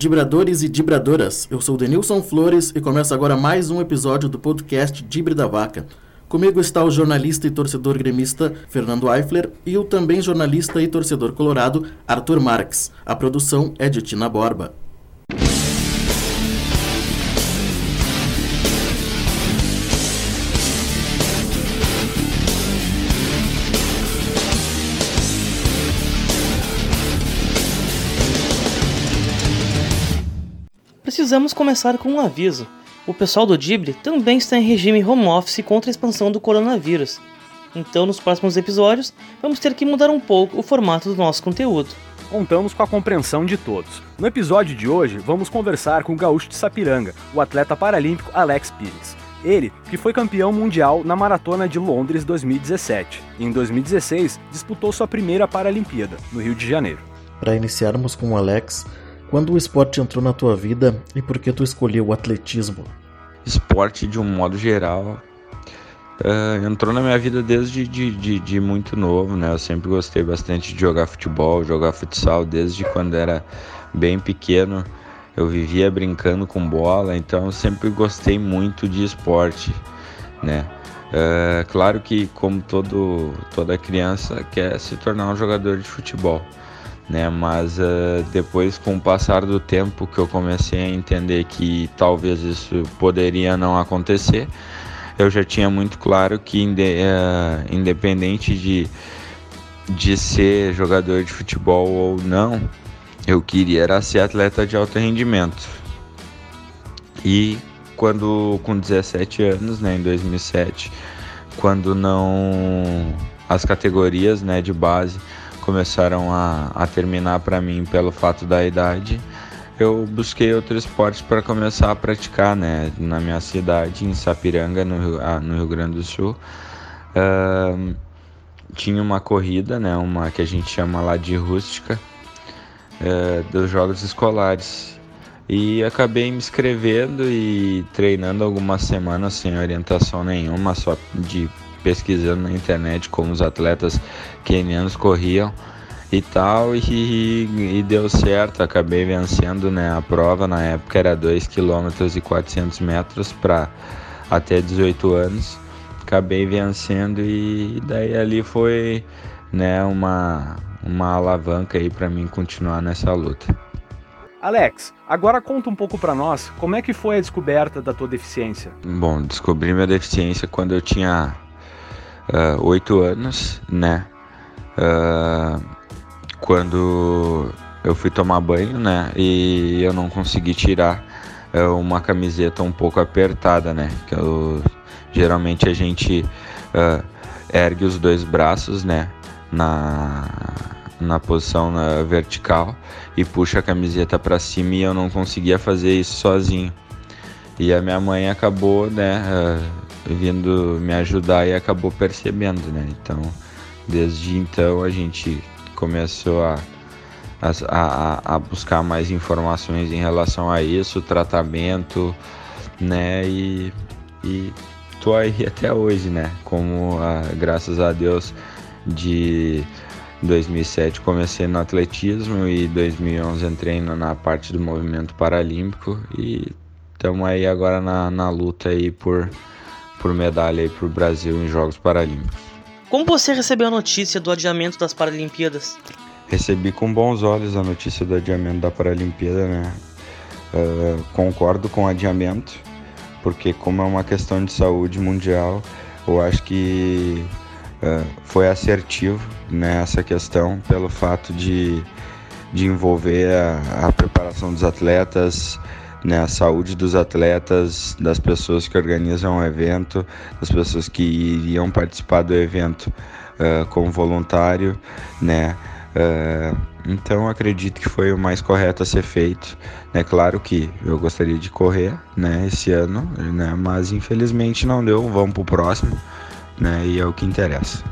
Dibradores e Dibradoras, eu sou Denilson Flores e começa agora mais um episódio do podcast Dibre da Vaca. Comigo está o jornalista e torcedor gremista Fernando Eifler e o também jornalista e torcedor colorado Arthur Marques. A produção é de Tina Borba. Precisamos começar com um aviso. O pessoal do Dibre também está em regime home office contra a expansão do coronavírus. Então, nos próximos episódios, vamos ter que mudar um pouco o formato do nosso conteúdo. Contamos com a compreensão de todos. No episódio de hoje, vamos conversar com o gaúcho de Sapiranga, o atleta paralímpico Alex Pires. Ele, que foi campeão mundial na Maratona de Londres 2017 e em 2016 disputou sua primeira Paralimpíada, no Rio de Janeiro. Para iniciarmos com o Alex, quando o esporte entrou na tua vida e por que tu escolheu o atletismo? Esporte, de um modo geral, uh, entrou na minha vida desde de, de, de, muito novo, né? Eu sempre gostei bastante de jogar futebol, jogar futsal desde quando era bem pequeno. Eu vivia brincando com bola, então eu sempre gostei muito de esporte, né? Uh, claro que como todo, toda criança quer se tornar um jogador de futebol né? Mas uh, depois, com o passar do tempo, que eu comecei a entender que talvez isso poderia não acontecer, eu já tinha muito claro que uh, independente de, de ser jogador de futebol ou não, eu queria era ser atleta de alto rendimento. E quando com 17 anos, né, em 2007, quando não as categorias, né, de base começaram a, a terminar para mim pelo fato da idade, eu busquei outro esporte para começar a praticar, né? Na minha cidade, em Sapiranga, no Rio, ah, no Rio Grande do Sul, uh, tinha uma corrida, né? Uma que a gente chama lá de rústica, uh, dos jogos escolares. E acabei me inscrevendo e treinando algumas semanas sem orientação nenhuma, só de pesquisando na internet como os atletas quenianos corriam e tal, e, e, deu certo, acabei vencendo né, a prova, na época era 2 km e 400 metros para até 18 anos, acabei vencendo e daí ali foi né, uma, uma alavanca aí para mim continuar nessa luta. Alex, agora conta um pouco para nós como é que foi a descoberta da tua deficiência. Bom, descobri minha deficiência quando eu tinha uh, oito anos, né? Uh, quando eu fui tomar banho, né? E eu não consegui tirar uh, uma camiseta um pouco apertada, né? Que eu, geralmente a gente uh, ergue os dois braços, né? Na, na posição na vertical e puxa a camiseta para cima e eu não conseguia fazer isso sozinho. E a minha mãe acabou, né? Uh, vindo me ajudar e acabou percebendo, né? Então, desde então a gente começou a, a, a buscar mais informações em relação a isso, tratamento, né? E, e tô aí até hoje, né? Como a, graças a Deus de 2007 comecei no atletismo e 2011 entrei na parte do movimento paralímpico e estamos aí agora na, na luta aí por por medalha para o Brasil em Jogos Paralímpicos. Como você recebeu a notícia do adiamento das Paralimpíadas? Recebi com bons olhos a notícia do adiamento da Paralimpíada, né? Uh, concordo com o adiamento, porque como é uma questão de saúde mundial, eu acho que uh, foi assertivo nessa né, questão pelo fato de, de envolver a, a preparação dos atletas, né, a saúde dos atletas, das pessoas que organizam o evento, das pessoas que iriam participar do evento uh, como voluntário, né? Uh, então acredito que foi o mais correto a ser feito. Né? claro que eu gostaria de correr, né, esse ano, né, mas infelizmente não deu. Vamos pro próximo, né, e é o que interessa.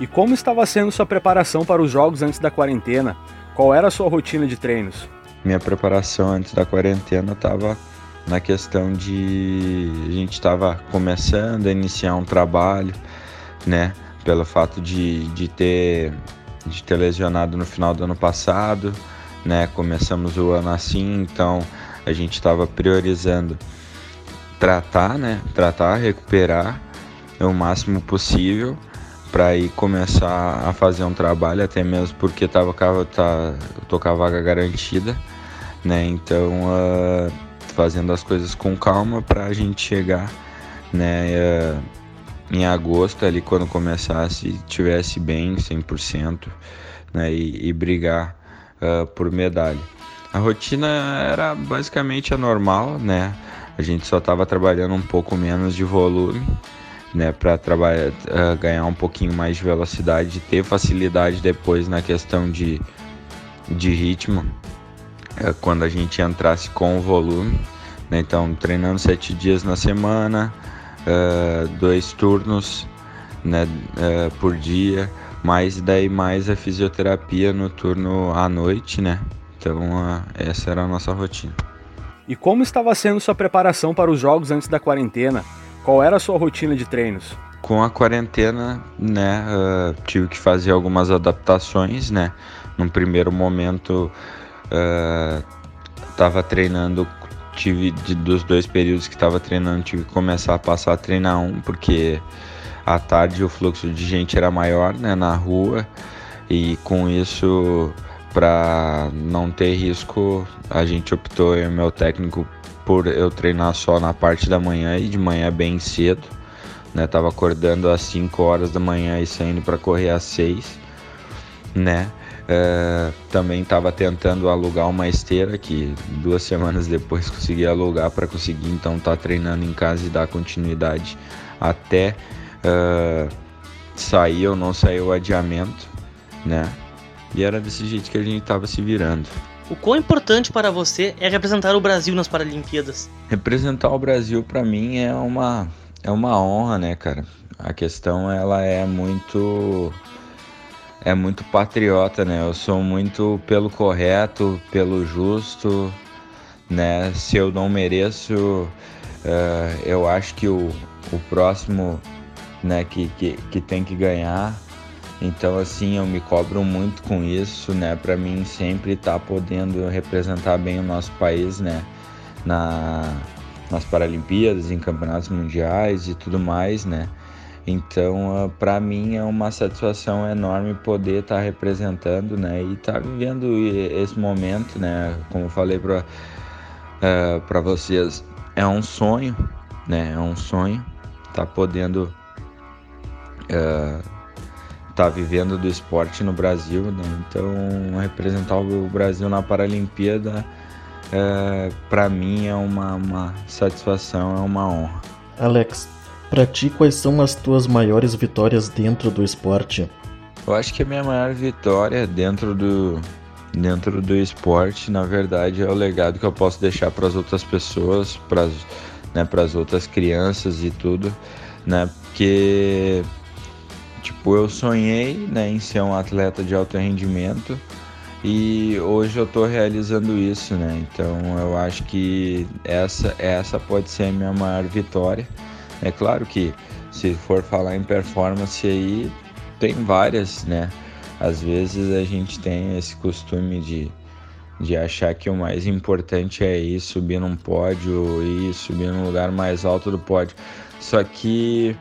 E como estava sendo sua preparação para os jogos antes da quarentena? Qual era a sua rotina de treinos? Minha preparação antes da quarentena estava na questão de a gente estava começando a iniciar um trabalho, né? Pelo fato de, de ter de ter lesionado no final do ano passado, né? Começamos o ano assim, então a gente estava priorizando tratar, né? Tratar, recuperar o máximo possível para ir começar a fazer um trabalho, até mesmo porque tava, tô com a vaga garantida, né? Então, uh, fazendo as coisas com calma para a gente chegar, né? Uh, em agosto, ali quando começasse, tivesse bem 100%, né? E, e brigar uh, por medalha. A rotina era basicamente a normal, né? A gente só estava trabalhando um pouco menos de volume, né, para trabalhar, uh, ganhar um pouquinho mais de velocidade, ter facilidade depois na questão de, de ritmo, uh, quando a gente entrasse com o volume. Né, então, treinando sete dias na semana, uh, dois turnos né, por dia, mais daí mais a fisioterapia no turno à noite, né? Então, essa era a nossa rotina. E como estava sendo sua preparação para os jogos antes da quarentena? Qual era a sua rotina de treinos? Com a quarentena, né, uh, tive que fazer algumas adaptações, né. Num primeiro momento, uh, treinando, tive de, dos dois períodos que estava treinando, tive que começar a passar a treinar um, porque à tarde o fluxo de gente era maior, né, na rua, e com isso, para não ter risco, a gente optou, eu e meu técnico, por eu treinar só na parte da manhã e de manhã bem cedo, né? Tava acordando às 5 horas da manhã e saindo para correr às 6, né? Uh, também estava tentando alugar uma esteira que duas semanas depois consegui alugar para conseguir então estar tá treinando em casa e dar continuidade até uh, sair ou não sair o adiamento, né? E era desse jeito que a gente estava se virando. O quão importante para você é representar o Brasil nas Paralimpíadas? Representar o Brasil para mim é uma é uma honra, né, cara? A questão ela é muito é muito patriota, né? Eu sou muito pelo correto, pelo justo, né? Se eu não mereço, uh, eu acho que o, o próximo, né, que, que, que tem que ganhar então, assim, eu me cobro muito com isso, né? Para mim sempre estar tá podendo representar bem o nosso país, né? Na, nas Paralimpíadas, em campeonatos mundiais e tudo mais, né? Então, uh, para mim é uma satisfação enorme poder estar tá representando, né? E estar tá vivendo esse momento, né? Como eu falei para uh, eh, para vocês, é um sonho, né? É um sonho estar tá podendo uh, tá vivendo do esporte no Brasil, né? Então representar o Brasil na Paralimpíada é, para mim é uma, uma satisfação, é uma honra. Alex, para ti quais são as tuas maiores vitórias dentro do esporte? Eu acho que a minha maior vitória dentro do dentro do esporte, na verdade, é o legado que eu posso deixar para as outras pessoas, para né, as outras crianças e tudo, né? Porque Tipo, eu sonhei né, em ser um atleta de alto rendimento e hoje eu estou realizando isso, né? Então eu acho que essa, essa pode ser a minha maior vitória. É claro que se for falar em performance aí, tem várias, né? Às vezes a gente tem esse costume de, de achar que o mais importante é ir subir num pódio, ir subir num lugar mais alto do pódio. Só que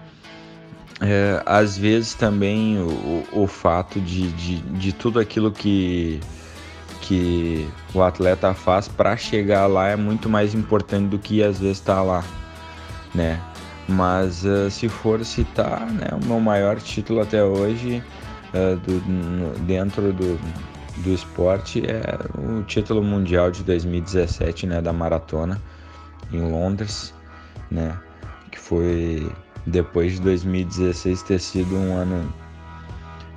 é, às vezes também o, o fato de, de, de tudo aquilo que, que o atleta faz para chegar lá é muito mais importante do que às vezes estar tá lá, né? Mas uh, se for citar, né, o meu maior título até hoje uh, do, dentro do, do esporte é o título mundial de 2017, né, da maratona em Londres, né, que foi depois de 2016 ter sido um ano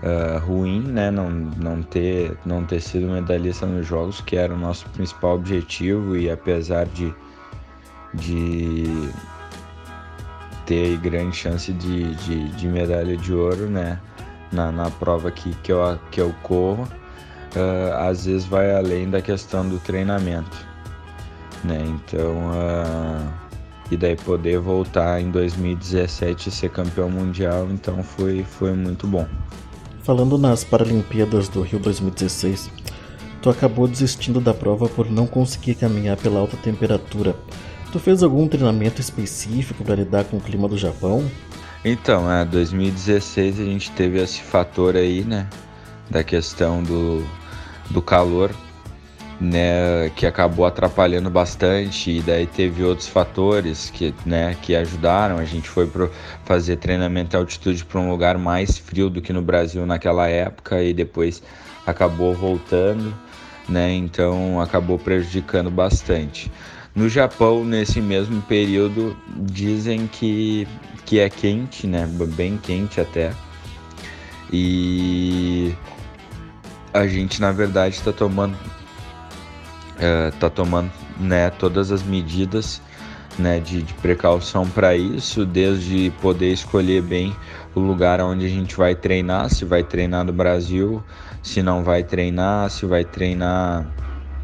uh, ruim, né? Não, não, ter, não ter sido medalhista nos Jogos, que era o nosso principal objetivo, e apesar de, de ter grande chance de, de, de medalha de ouro, né? Na, na prova que, que, eu, que eu corro, uh, às vezes vai além da questão do treinamento, né? Então, uh, e daí poder voltar em 2017 e ser campeão mundial, então foi, foi muito bom. Falando nas Paralimpíadas do Rio 2016, tu acabou desistindo da prova por não conseguir caminhar pela alta temperatura. Tu fez algum treinamento específico para lidar com o clima do Japão? Então, é, 2016 a gente teve esse fator aí, né, da questão do, do calor, né, que acabou atrapalhando bastante e daí teve outros fatores que, né, que ajudaram. A gente foi pro fazer treinamento em altitude para um lugar mais frio do que no Brasil naquela época e depois acabou voltando, né, então acabou prejudicando bastante. No Japão, nesse mesmo período, dizem que, que é quente, né, bem quente até. E a gente na verdade está tomando está é, tomando né, todas as medidas né, de, de precaução para isso, desde poder escolher bem o lugar onde a gente vai treinar, se vai treinar no Brasil, se não vai treinar, se vai treinar,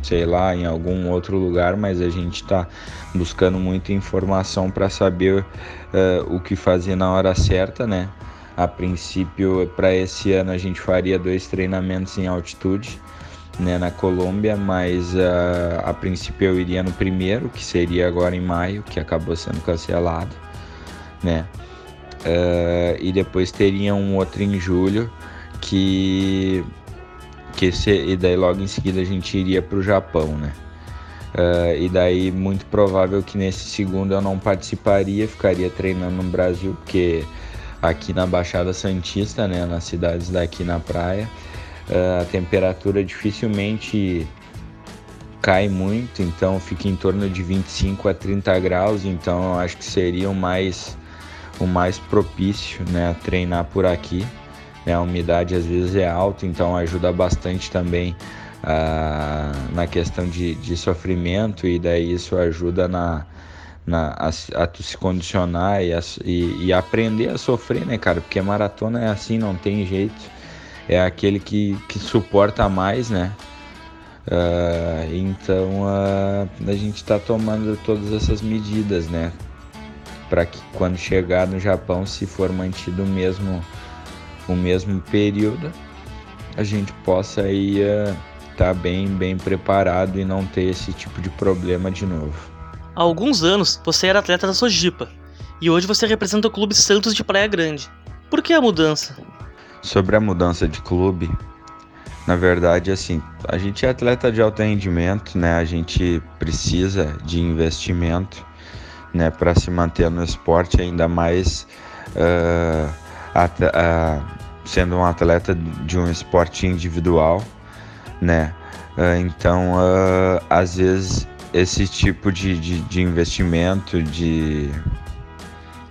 sei lá, em algum outro lugar, mas a gente está buscando muita informação para saber uh, o que fazer na hora certa, né? A princípio, para esse ano, a gente faria dois treinamentos em altitude né, na Colômbia, mas uh, a princípio eu iria no primeiro, que seria agora em maio, que acabou sendo cancelado, né? Uh, e depois teria um outro em julho, que que se, e daí logo em seguida a gente iria para o Japão, né? Uh, e daí muito provável que nesse segundo eu não participaria, ficaria treinando no Brasil, porque aqui na Baixada Santista, né, nas cidades daqui na praia, a temperatura dificilmente cai muito, então fica em torno de 25 a 30 graus, então eu acho que seria o mais, o mais propício né, a treinar por aqui. Né? A umidade às vezes é alta, então ajuda bastante também uh, na questão de, de sofrimento e daí isso ajuda na, na, a, a tu se condicionar e, a, e, e aprender a sofrer, né, cara? Porque maratona é assim, não tem jeito é aquele que, que suporta mais, né? Uh, então uh, a gente está tomando todas essas medidas, né? Para que quando chegar no Japão, se for mantido o mesmo, o mesmo período, a gente possa aí estar uh, tá bem, bem preparado e não ter esse tipo de problema de novo. Há alguns anos você era atleta da Sojipa e hoje você representa o Clube Santos de Praia Grande. Por que a mudança? Sobre a mudança de clube, na verdade, assim, a gente é atleta de alto rendimento, né? A gente precisa de investimento, né, para se manter no esporte, ainda mais uh, uh, sendo um atleta de um esporte individual, né? Uh, então, às vezes, esse tipo de, de, de investimento, de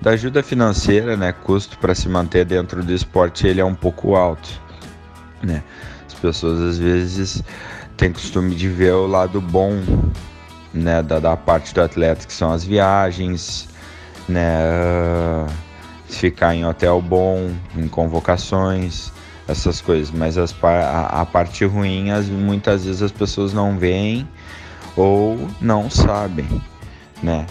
da ajuda financeira, né, custo para se manter dentro do esporte, ele é um pouco alto, né? As pessoas às vezes têm costume de ver o lado bom, né, da, da parte do atleta, que são as viagens, né, ficar em hotel bom, em convocações, essas coisas. Mas as, a, a parte ruim, as, muitas vezes as pessoas não veem ou não sabem, né?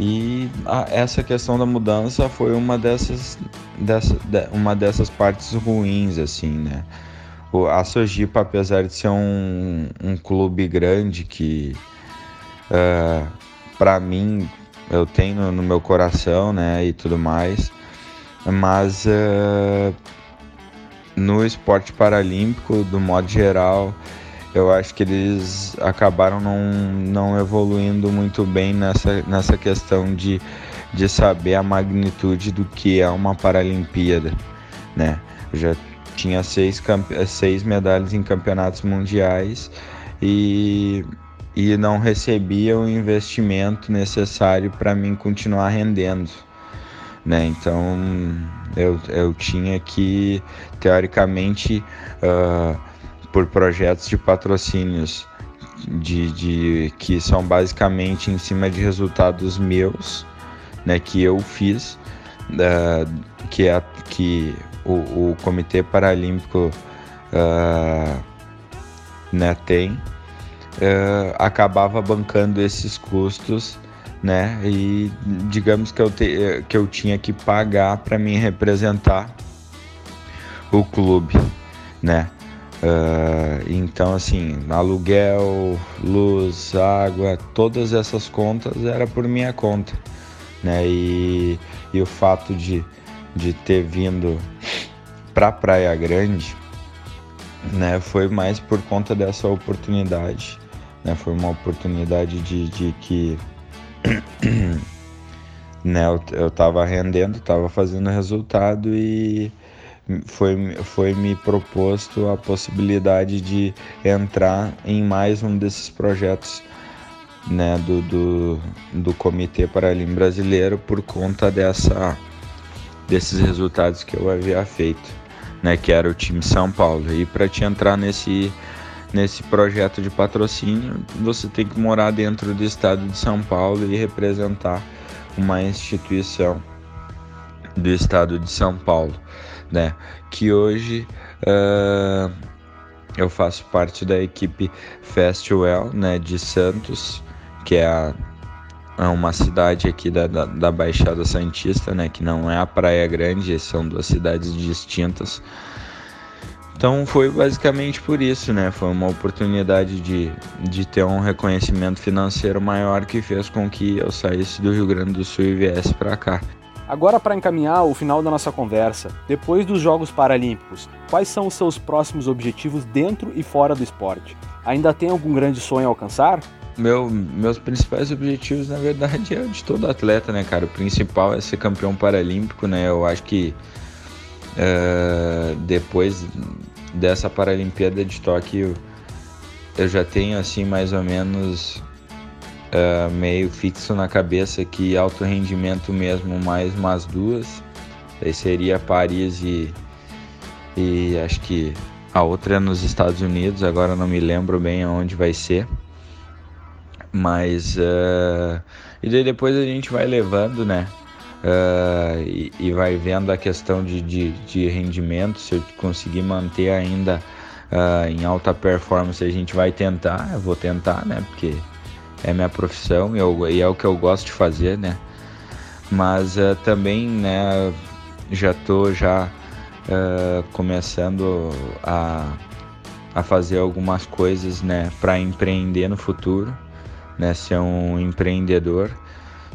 E a, essa questão da mudança foi uma dessas, dessa, de, uma dessas partes ruins, assim, né? O, a Sojipa, apesar de ser um, um clube grande que, uh, é, para mim, eu tenho no, no, meu coração, né, e tudo mais, mas uh, no esporte paralímpico, do modo geral, eu acho que eles acabaram não, não evoluindo muito bem nessa, nessa questão de, de saber a magnitude do que é uma Paralimpíada, né? Eu já tinha seis, seis medalhas em campeonatos mundiais e, e não recebia o investimento necessário para mim continuar rendendo. Né? Então eu, eu tinha que, teoricamente, uh, por projetos de patrocínios de, de que são basicamente em cima de resultados meus, né, que eu fiz, uh, que é que o, o Comitê Paralímpico uh, né, tem, uh, acabava bancando esses custos, né, e digamos que eu, te, que eu tinha que pagar para me representar o clube, né. Uh, então, assim, aluguel, luz, água, todas essas contas era por minha conta, né? E, e o fato de, de ter vindo para Praia Grande, né, foi mais por conta dessa oportunidade, né? Foi uma oportunidade de, de que né, eu, eu tava rendendo, tava fazendo resultado e foi, foi me proposto a possibilidade de entrar em mais um desses projetos né, do, do, do Comitê Paralímpico Brasileiro por conta dessa, desses resultados que eu havia feito, né, que era o time São Paulo. E para te entrar nesse, nesse projeto de patrocínio, você tem que morar dentro do estado de São Paulo e representar uma instituição do estado de São Paulo né? Que hoje uh, eu faço parte da equipe Festival, né? De Santos, que é, a, é uma cidade aqui da, da, da, Baixada Santista, né? Que não é a Praia Grande, são duas cidades distintas. Então foi basicamente por isso, né? Foi uma oportunidade de, de ter um reconhecimento financeiro maior que fez com que eu saísse do Rio Grande do Sul e viesse para cá. Agora, para encaminhar o final da nossa conversa, depois dos Jogos Paralímpicos, quais são os seus próximos objetivos dentro e fora do esporte? Ainda tem algum grande sonho a alcançar? Meu, meus principais objetivos, na verdade, é o de todo atleta, né, cara? O principal é ser campeão paralímpico, né? Eu acho que uh, depois dessa Paralimpíada de Tóquio, eu já tenho, assim, mais ou menos uh, meio fixo na cabeça que alto rendimento mesmo mais umas duas. Daí seria Paris e, e acho que a outra é nos Estados Unidos, agora não me lembro bem aonde vai ser. Mas uh, e daí depois a gente vai levando, né? Uh, e, e, vai vendo a questão de, de, de, rendimento, se eu conseguir manter ainda uh, em alta performance, a gente vai tentar, eu vou tentar, né? Porque é minha profissão e, eu, e é o que eu gosto de fazer, né? Mas uh, também, né, já tô já uh, começando a, a fazer algumas coisas, né, para empreender no futuro, né, ser um empreendedor.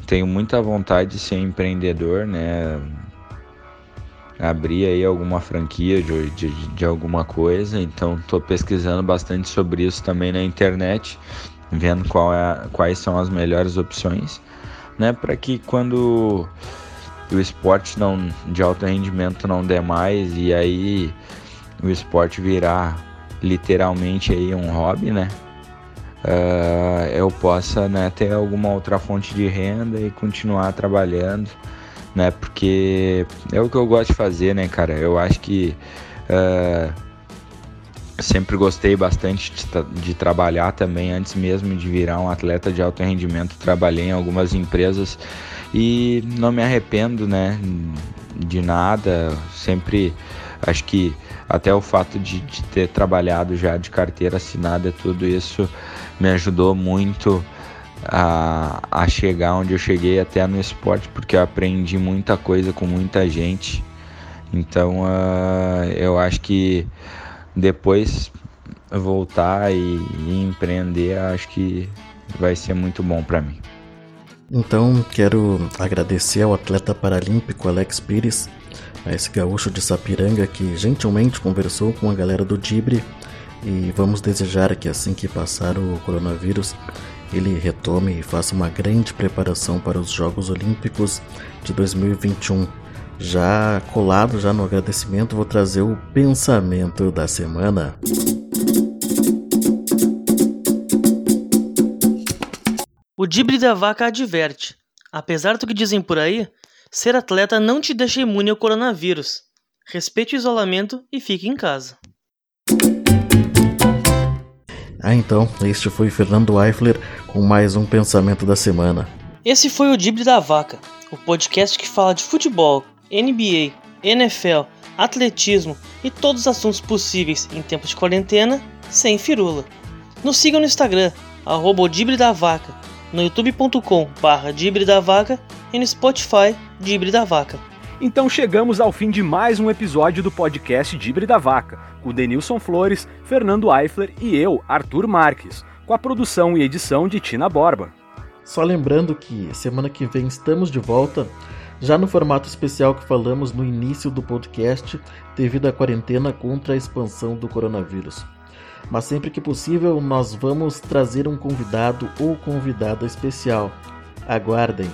Tenho muita vontade de ser empreendedor, né? abrir aí alguma franquia de, de, de alguma coisa, então estou pesquisando bastante sobre isso também na internet vendo é, quais são as melhores opções, né, para que quando o esporte não de alto rendimento não der mais e aí o esporte virar literalmente aí um hobby, né, uh, eu possa né, ter alguma outra fonte de renda e continuar trabalhando, né, porque é o que eu gosto de fazer, né, cara. Eu acho que uh, sempre gostei bastante de, de, trabalhar também, antes mesmo de virar um atleta de alto rendimento. Trabalhei em algumas empresas e não me arrependo, né, de nada. Sempre acho que até o fato de, de ter trabalhado já de carteira assinada, tudo isso me ajudou muito a, a chegar onde eu cheguei até no esporte, porque eu aprendi muita coisa com muita gente. Então uh, eu acho que depois voltar e, e empreender, acho que vai ser muito bom para mim. Então, quero agradecer ao atleta paralímpico Alex Pires, a esse gaúcho de Sapiranga que gentilmente conversou com a galera do Dibre e vamos desejar que assim que passar o coronavírus, ele retome e faça uma grande preparação para os Jogos Olímpicos de 2021 já colado já no agradecimento, vou trazer o pensamento da semana. O Dibre da Vaca adverte: apesar do que dizem por aí, ser atleta não te deixa imune ao coronavírus. Respeite o isolamento e fique em casa. Ah, então, este foi Fernando Eifler com mais um pensamento da semana. Esse foi o Dibre da Vaca, o podcast que fala de futebol, NBA, NFL, atletismo e todos os assuntos possíveis em tempos de quarentena, sem firula. Nos sigam no Instagram, arroba da Vaca, no youtube.com barra e no Spotify Dibre da Vaca. Então chegamos ao fim de mais um episódio do podcast Dibre da Vaca, com Denilson Flores, Fernando Eifler e eu, Arthur Marques, com a produção e edição de Tina Borba. Só lembrando que semana que vem estamos de volta, já no formato especial que falamos no início do podcast, devido à quarentena contra a expansão do coronavírus. Mas sempre que possível, nós vamos trazer um convidado ou convidada especial. Aguardem!